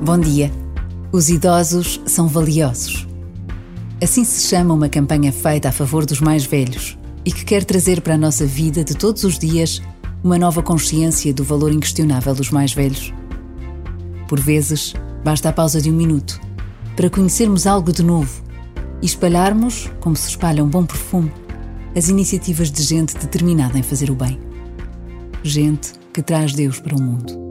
Bom dia. Os idosos são valiosos. Assim se chama uma campanha feita a favor dos mais velhos e que quer trazer para a nossa vida de todos os dias uma nova consciência do valor inquestionável dos mais velhos. Por vezes, basta a pausa de um minuto para conhecermos algo de novo e espalharmos, como se espalha um bom perfume, as iniciativas de gente determinada em fazer o bem. Gente que traz Deus para o mundo.